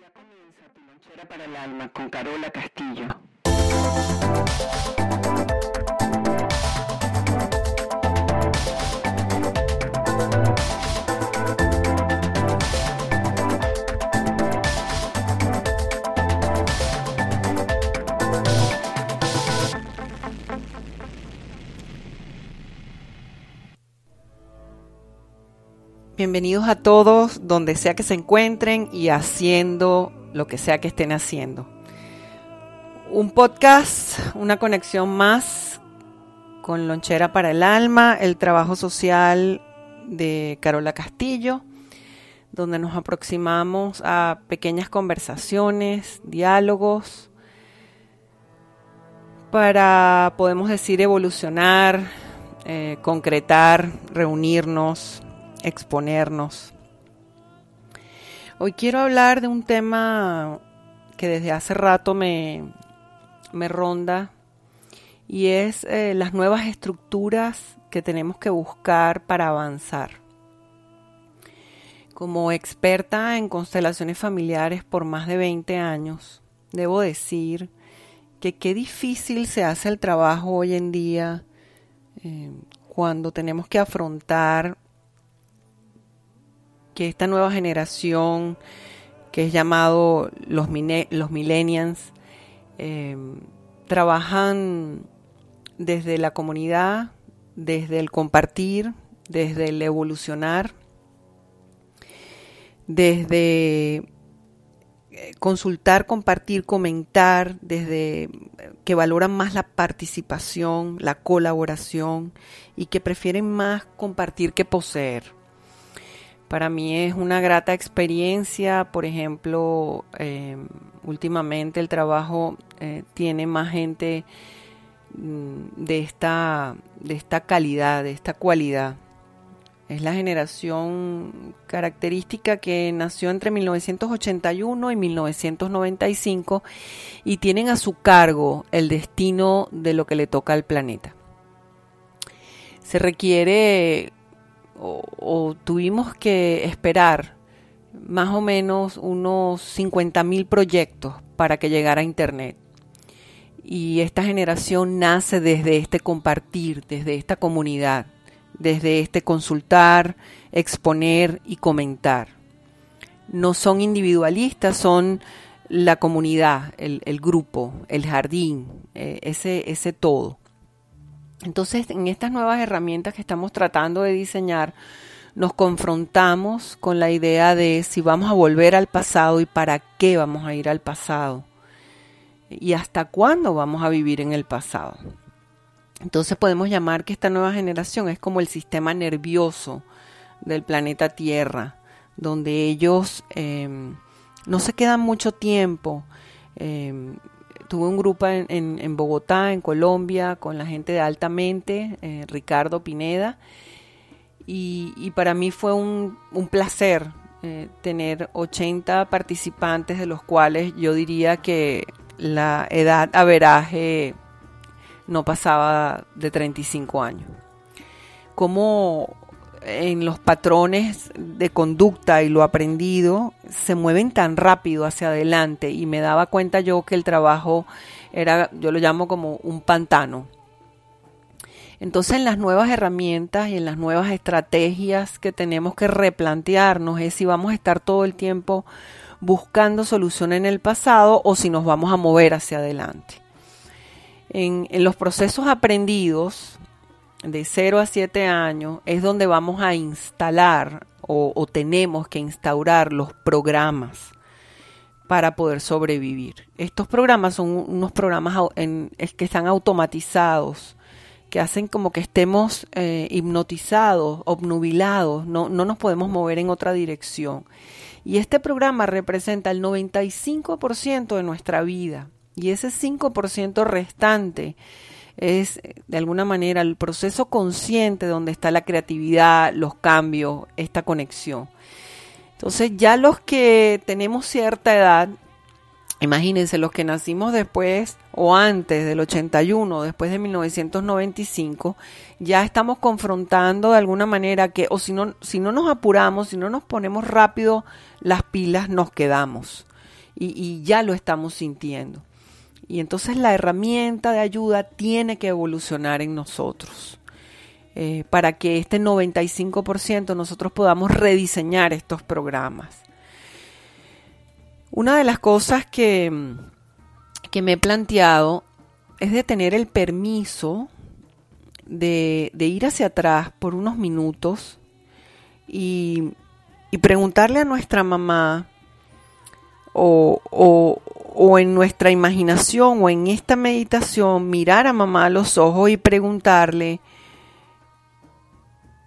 Ya comienza tu para el alma con Carola Castillo. Bienvenidos a todos, donde sea que se encuentren y haciendo lo que sea que estén haciendo. Un podcast, una conexión más con Lonchera para el Alma, el trabajo social de Carola Castillo, donde nos aproximamos a pequeñas conversaciones, diálogos, para, podemos decir, evolucionar, eh, concretar, reunirnos, exponernos. Hoy quiero hablar de un tema que desde hace rato me, me ronda y es eh, las nuevas estructuras que tenemos que buscar para avanzar. Como experta en constelaciones familiares por más de 20 años, debo decir que qué difícil se hace el trabajo hoy en día eh, cuando tenemos que afrontar que esta nueva generación, que es llamado los, los millennials, eh, trabajan desde la comunidad, desde el compartir, desde el evolucionar, desde eh, consultar, compartir, comentar, desde que valoran más la participación, la colaboración y que prefieren más compartir que poseer. Para mí es una grata experiencia, por ejemplo, eh, últimamente el trabajo eh, tiene más gente mm, de esta, de esta calidad, de esta cualidad. Es la generación característica que nació entre 1981 y 1995 y tienen a su cargo el destino de lo que le toca al planeta. Se requiere o, tuvimos que esperar más o menos unos 50 mil proyectos para que llegara a Internet. Y esta generación nace desde este compartir, desde esta comunidad, desde este consultar, exponer y comentar. No son individualistas, son la comunidad, el, grupo, el jardín, eh, ese, ese todo. Entonces, en estas nuevas herramientas que estamos tratando de diseñar, nos confrontamos con la idea de si vamos a volver al pasado y para qué vamos a ir al pasado y hasta cuándo vamos a vivir en el pasado. Entonces podemos llamar que esta nueva generación es como el sistema nervioso del planeta Tierra, donde ellos em, no se quedan mucho tiempo em, tuve un grupo en, Bogotá, en Colombia, con la gente de Altamente, eh, Ricardo Pineda, y, para mí fue un, placer eh, tener 80 participantes, de los cuales yo diría que la edad averaje no pasaba de 35 años. Como en los patrones de conducta y lo aprendido se mueven tan rápido hacia adelante y me daba cuenta yo que el trabajo era, yo lo llamo como un pantano. Entonces en las nuevas herramientas y en las nuevas estrategias que tenemos que replantearnos es si vamos a estar todo el tiempo buscando solución en el pasado o si nos vamos a mover hacia adelante. En, en los procesos aprendidos, de 0 a 7 años es donde vamos a instalar o, tenemos que instaurar los programas para poder sobrevivir. Estos programas son unos programas que están automatizados, que hacen como que estemos eh, hipnotizados, obnubilados, no, no nos podemos mover en otra dirección. Y este programa representa el 95% de nuestra vida. Y ese 5% restante es de alguna manera el proceso consciente donde está la creatividad, los cambios, esta conexión. Entonces ya los que tenemos cierta edad, imagínense los que nacimos después o antes del 81, después de 1995, ya estamos confrontando de alguna manera que o si no si no nos apuramos, si no nos ponemos rápido las pilas nos quedamos. y, ya lo estamos sintiendo. Y entonces la herramienta de ayuda tiene que evolucionar en nosotros. Eh, para que este 95% nosotros podamos rediseñar estos programas. Una de las cosas que, que me he planteado es de tener el permiso de, ir hacia atrás por unos minutos y, preguntarle a nuestra mamá o, o, en nuestra imaginación o en esta meditación, mirar a mamá a los ojos y preguntarle,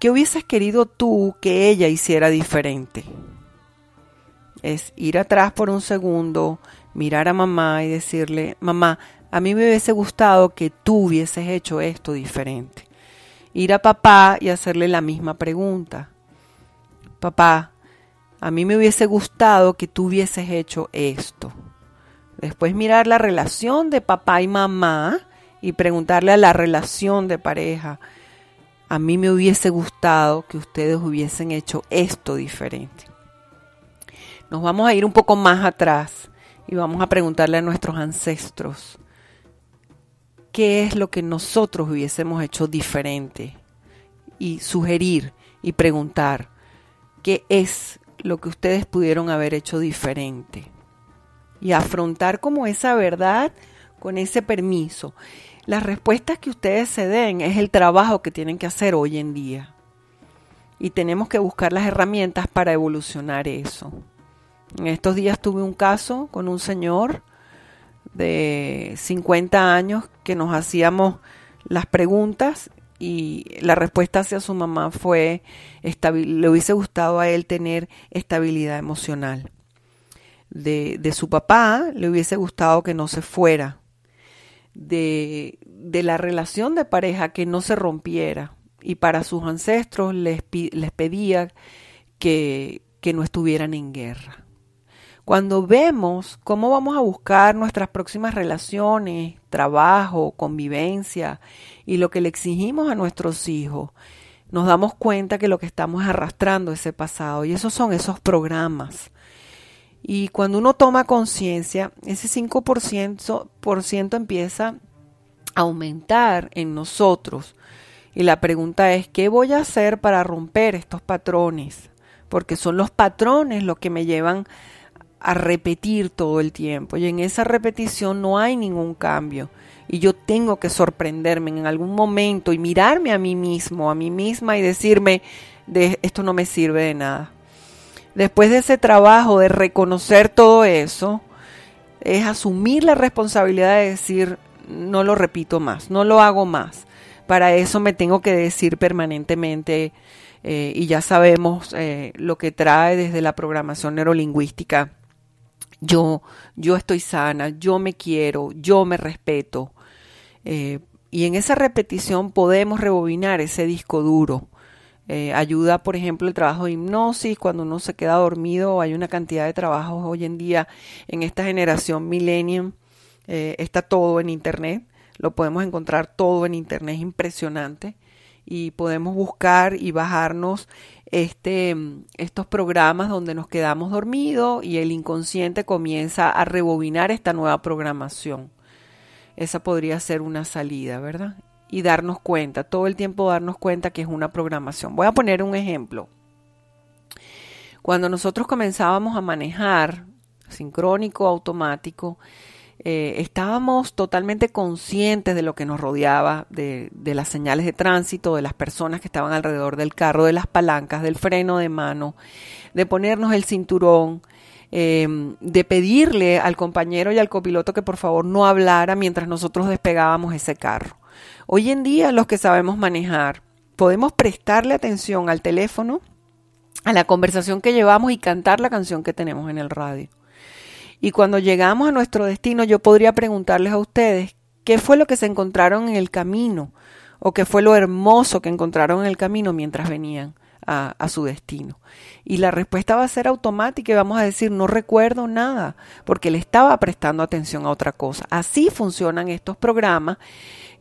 ¿qué hubieses querido tú que ella hiciera diferente? Es ir atrás por un segundo, mirar a mamá y decirle, mamá, a mí me hubiese gustado que tú hubieses hecho esto diferente. Ir a papá y hacerle la misma pregunta. Papá, a mí me hubiese gustado que tú hubieses hecho esto. Después mirar la relación de papá y mamá y preguntarle a la relación de pareja. A mí me hubiese gustado que ustedes hubiesen hecho esto diferente. Nos vamos a ir un poco más atrás y vamos a preguntarle a nuestros ancestros qué es lo que nosotros hubiésemos hecho diferente y sugerir y preguntar qué es lo que ustedes pudieron haber hecho diferente y afrontar como esa verdad con ese permiso. Las respuestas que ustedes se den es el trabajo que tienen que hacer hoy en día. Y tenemos que buscar las herramientas para evolucionar eso. En estos días tuve un caso con un señor de 50 años que nos hacíamos las preguntas y la respuesta hacia su mamá fue, le hubiese gustado a él tener estabilidad emocional. De, de su papá le hubiese gustado que no se fuera. De, de, la relación de pareja que no se rompiera. Y para sus ancestros les, les pedía que, que no estuvieran en guerra. Cuando vemos cómo vamos a buscar nuestras próximas relaciones, trabajo, convivencia y lo que le exigimos a nuestros hijos, nos damos cuenta que lo que estamos arrastrando es ese pasado y esos son esos programas. Y cuando uno toma conciencia, ese 5% por ciento empieza a aumentar en nosotros. Y la pregunta es, ¿qué voy a hacer para romper estos patrones? Porque son los patrones los que me llevan a repetir todo el tiempo y en esa repetición no hay ningún cambio y yo tengo que sorprenderme en algún momento y mirarme a mí mismo, a mí misma y decirme de esto no me sirve de nada. Después de ese trabajo de reconocer todo eso, es asumir la responsabilidad de decir no lo repito más, no lo hago más. Para eso me tengo que decir permanentemente eh, y ya sabemos eh, lo que trae desde la programación neurolingüística yo, yo estoy sana, yo me quiero, yo me respeto. Eh, y en esa repetición podemos rebobinar ese disco duro. Eh, ayuda, por ejemplo, el trabajo de hipnosis, cuando uno se queda dormido, hay una cantidad de trabajos hoy en día en esta generación millennium, eh, está todo en Internet, lo podemos encontrar todo en Internet, es impresionante y podemos buscar y bajarnos este, estos programas donde nos quedamos dormidos y el inconsciente comienza a rebobinar esta nueva programación. Esa podría ser una salida, ¿verdad? Y darnos cuenta, todo el tiempo darnos cuenta que es una programación. Voy a poner un ejemplo. Cuando nosotros comenzábamos a manejar sincrónico, automático, eh, estábamos totalmente conscientes de lo que nos rodeaba, de, las señales de tránsito, de las personas que estaban alrededor del carro, de las palancas, del freno de mano, de ponernos el cinturón, em, de pedirle al compañero y al copiloto que por favor no hablara mientras nosotros despegábamos ese carro. Hoy en día los que sabemos manejar podemos prestarle atención al teléfono, a la conversación que llevamos y cantar la canción que tenemos en el radio. Y cuando llegamos a nuestro destino, yo podría preguntarles a ustedes qué fue lo que se encontraron en el camino o qué fue lo hermoso que encontraron en el camino mientras venían. a, a, su destino. Y la respuesta va a ser automática y vamos a decir, no recuerdo nada, porque le estaba prestando atención a otra cosa. Así funcionan estos programas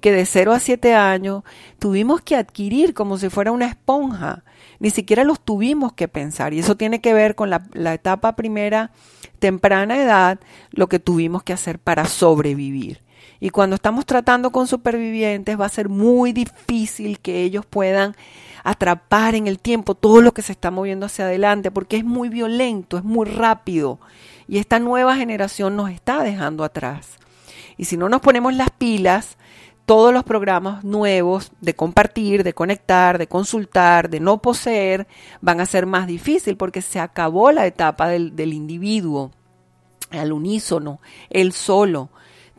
que de 0 a 7 años tuvimos que adquirir como si fuera una esponja. Ni siquiera los tuvimos que pensar. Y eso tiene que ver con la, la etapa primera, temprana edad, lo que tuvimos que hacer para sobrevivir. Y cuando estamos tratando con supervivientes va a ser muy difícil que ellos puedan atrapar en el tiempo todo lo que se está moviendo hacia adelante, porque es muy violento, es muy rápido. Y esta nueva generación nos está dejando atrás. Y si no nos ponemos las pilas, todos los programas nuevos de compartir, de conectar, de consultar, de no poseer, van a ser más difícil porque se acabó la etapa del, del individuo al unísono, el solo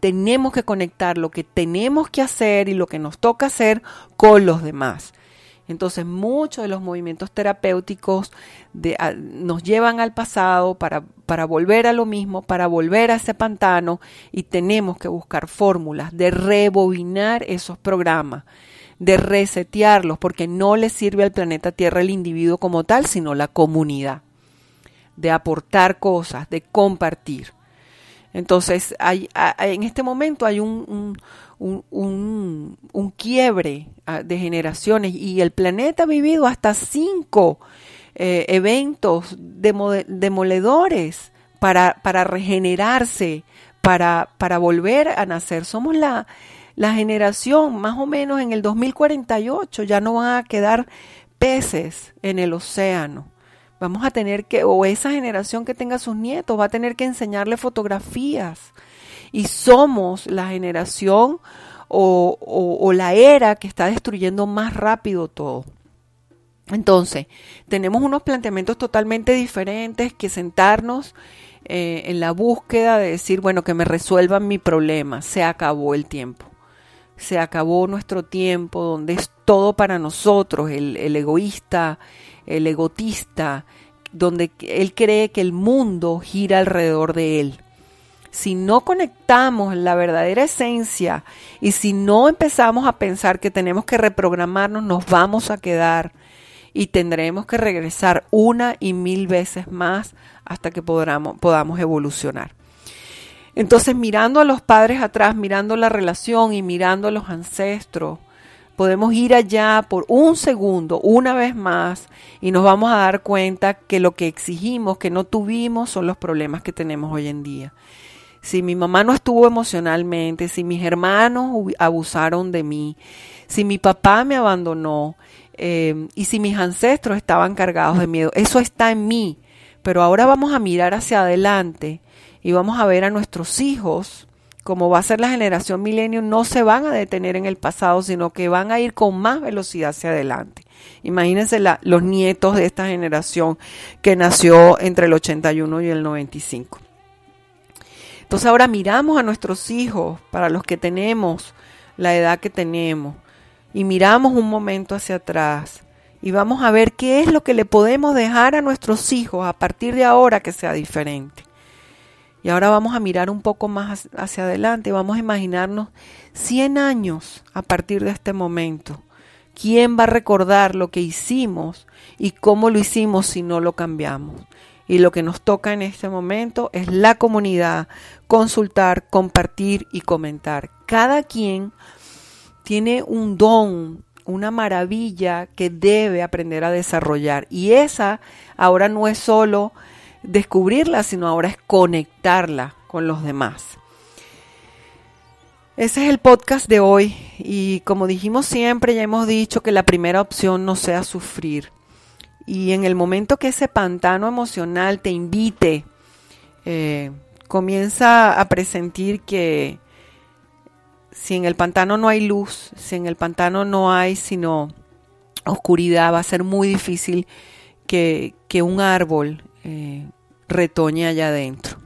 tenemos que conectar lo que tenemos que hacer y lo que nos toca hacer con los demás. Entonces muchos de los movimientos terapéuticos nos llevan al pasado para, para volver a lo mismo, para volver a ese pantano y tenemos que buscar fórmulas de rebobinar esos programas, de resetearlos, porque no le sirve al planeta Tierra el individuo como tal, sino la comunidad, de aportar cosas, de compartir. Entonces, hay, en este momento hay un, un, quiebre ah, de generaciones y el planeta ha vivido hasta cinco eh, eventos demoledores para, para regenerarse, para, para volver a nacer. Somos la, la generación, más o menos en el 2048, ya no van a quedar peces en el océano. Vamos a tener que, o esa generación que tenga sus nietos, va a tener que enseñarle fotografías. Y somos la generación o, o, la era que está destruyendo más rápido todo. Entonces, tenemos unos planteamientos totalmente diferentes que sentarnos eh, en la búsqueda de decir, bueno, que me resuelvan mi problema. Se acabó el tiempo. Se acabó nuestro tiempo donde es todo para nosotros, el, el egoísta, el egotista, donde él cree que el mundo gira alrededor de él. Si no conectamos la verdadera esencia y si no empezamos a pensar que tenemos que reprogramarnos, nos vamos a quedar y tendremos que regresar una y mil veces más hasta que podamos, podamos evolucionar. Entonces, mirando a los padres atrás, mirando la relación y mirando a los ancestros, podemos ir allá por un segundo, una vez más, y nos vamos a dar cuenta que lo que exigimos, que no tuvimos, son los problemas que tenemos hoy en día. Si mi mamá no estuvo emocionalmente, si mis hermanos abusaron de mí, si mi papá me abandonó eh, y si mis ancestros estaban cargados de miedo, eso está en mí. Pero ahora vamos a mirar hacia adelante y vamos a ver a nuestros hijos como va a ser la generación milenio, no se van a detener en el pasado, sino que van a ir con más velocidad hacia adelante. Imagínense los nietos de esta generación que nació entre el 81 y el 95. Entonces ahora miramos a nuestros hijos, para los que tenemos la edad que tenemos, y miramos un momento hacia atrás y vamos a ver qué es lo que le podemos dejar a nuestros hijos a partir de ahora que sea diferente. Y ahora vamos a mirar un poco más hacia adelante, vamos a imaginarnos 100 años a partir de este momento. ¿Quién va a recordar lo que hicimos y cómo lo hicimos si no lo cambiamos? Y lo que nos toca en este momento es la comunidad, consultar, compartir y comentar. Cada quien tiene un don, una maravilla que debe aprender a desarrollar. Y esa ahora no es solo descubrirla, sino ahora es conectarla con los demás. Ese es el podcast de hoy y como dijimos siempre, ya hemos dicho que la primera opción no sea sufrir. Y en el momento que ese pantano emocional te invite, eh, comienza a presentir que si en el pantano no hay luz, si en el pantano no hay sino oscuridad, va a ser muy difícil que, que un árbol eh, retoñe allá adentro.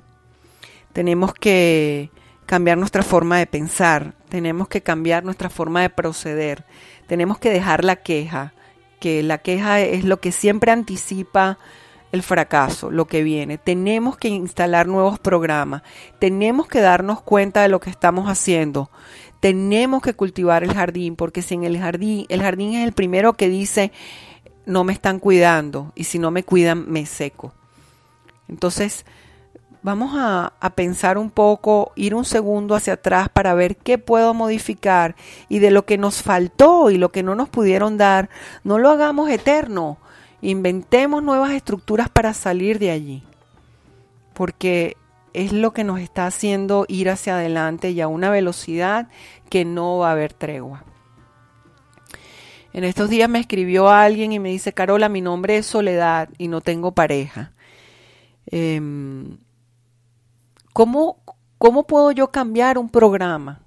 Tenemos que cambiar nuestra forma de pensar, tenemos que cambiar nuestra forma de proceder, tenemos que dejar la queja, que la queja es lo que siempre anticipa el fracaso, lo que viene. Tenemos que instalar nuevos programas, tenemos que darnos cuenta de lo que estamos haciendo, tenemos que cultivar el jardín, porque si en el jardín, el jardín es el primero que dice, no me están cuidando y si no me cuidan me seco. Entonces, vamos a, pensar un poco, ir un segundo hacia atrás para ver qué puedo modificar y de lo que nos faltó y lo que no nos pudieron dar, no lo hagamos eterno. Inventemos nuevas estructuras para salir de allí. Porque es lo que nos está haciendo ir hacia adelante y a una velocidad que no va a haber tregua. En estos días me escribió alguien y me dice, Carola, mi nombre es Soledad y no tengo pareja. Em, ¿cómo, ¿Cómo puedo yo cambiar un programa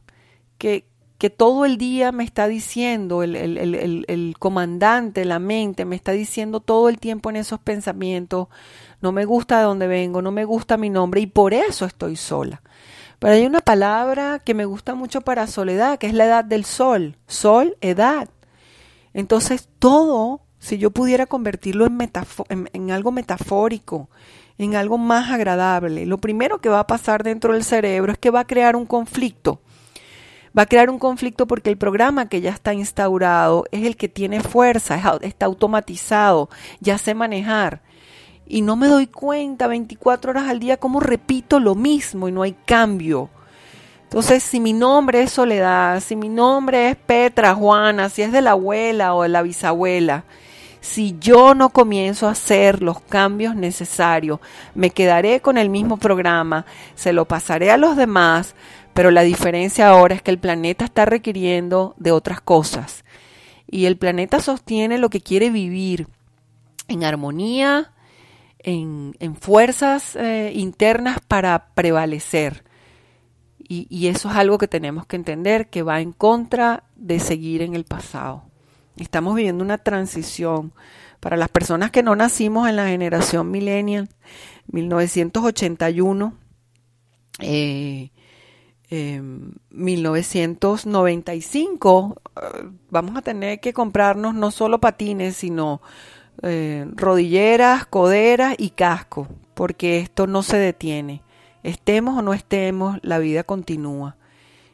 que, que todo el día me está diciendo, el, el, el, el, comandante, la mente, me está diciendo todo el tiempo en esos pensamientos, no me gusta de dónde vengo, no me gusta mi nombre y por eso estoy sola. Pero hay una palabra que me gusta mucho para soledad, que es la edad del sol, sol, edad. Entonces todo, si yo pudiera convertirlo en, en, algo metafórico, en algo más agradable, lo primero que va a pasar dentro del cerebro es que va a crear un conflicto. Va a crear un conflicto porque el programa que ya está instaurado es el que tiene fuerza, está automatizado, ya sé manejar. Y no me doy cuenta 24 horas al día cómo repito lo mismo y no hay cambio. Entonces, si mi nombre es Soledad, si mi nombre es Petra, Juana, si es de la abuela o de la bisabuela, si yo no comienzo a hacer los cambios necesarios, me quedaré con el mismo programa, se lo pasaré a los demás, pero la diferencia ahora es que el planeta está requiriendo de otras cosas. Y el planeta sostiene lo que quiere vivir en armonía, en, fuerzas eh, internas para prevalecer. Y, eso es algo que tenemos que entender, que va en contra de seguir en el pasado. Estamos viviendo una transición. Para las personas que no nacimos en la generación millennial, 1981, eh, 1995, em, eh, vamos a tener que comprarnos no solo patines, sino eh, rodilleras, coderas y casco, porque esto no se detiene. Estemos o no estemos, la vida continúa.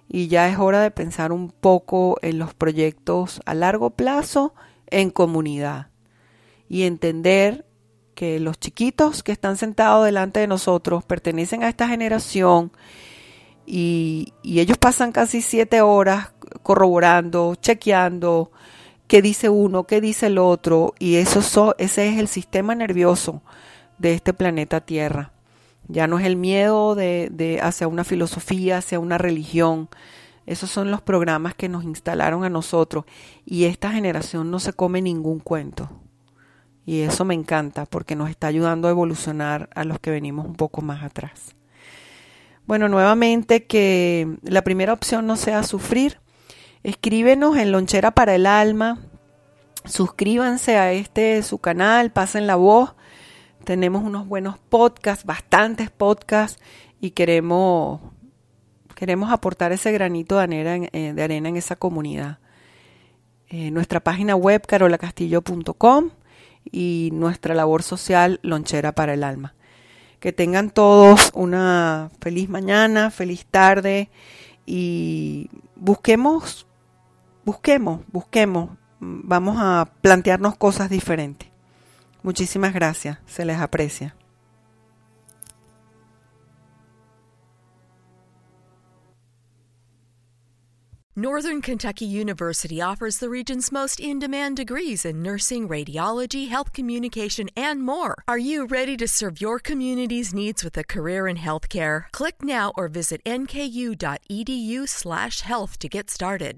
Y ya es hora de pensar un poco en los proyectos a largo plazo en comunidad. Y entender que los chiquitos que están sentados delante de nosotros pertenecen a esta generación y, ellos pasan casi siete horas corroborando, chequeando qué dice uno, qué dice el otro, y eso ese es el sistema nervioso de este planeta Tierra. Ya no es el miedo de, hacia una filosofía, hacia una religión. Esos son los programas que nos instalaron a nosotros. Y esta generación no se come ningún cuento. Y eso me encanta porque nos está ayudando a evolucionar a los que venimos un poco más atrás. Bueno, nuevamente que la primera opción no sea sufrir. Escríbenos en Lonchera para el Alma. Suscríbanse a este su canal, pasen la voz tenemos unos buenos podcasts, bastantes podcasts, y queremos, queremos aportar ese granito de arena en, eh, arena en esa comunidad. Eh, nuestra página web carolacastillo.com y nuestra labor social Lonchera para el Alma. Que tengan todos una feliz mañana, feliz tarde y busquemos, busquemos, busquemos, vamos a plantearnos cosas diferentes. Muchísimas gracias, se les aprecia. Northern Kentucky University offers the region's most in demand degrees in nursing, radiology, health communication, and more. Are you ready to serve your community's needs with a career in healthcare? Click now or visit nku.edu/slash health to get started.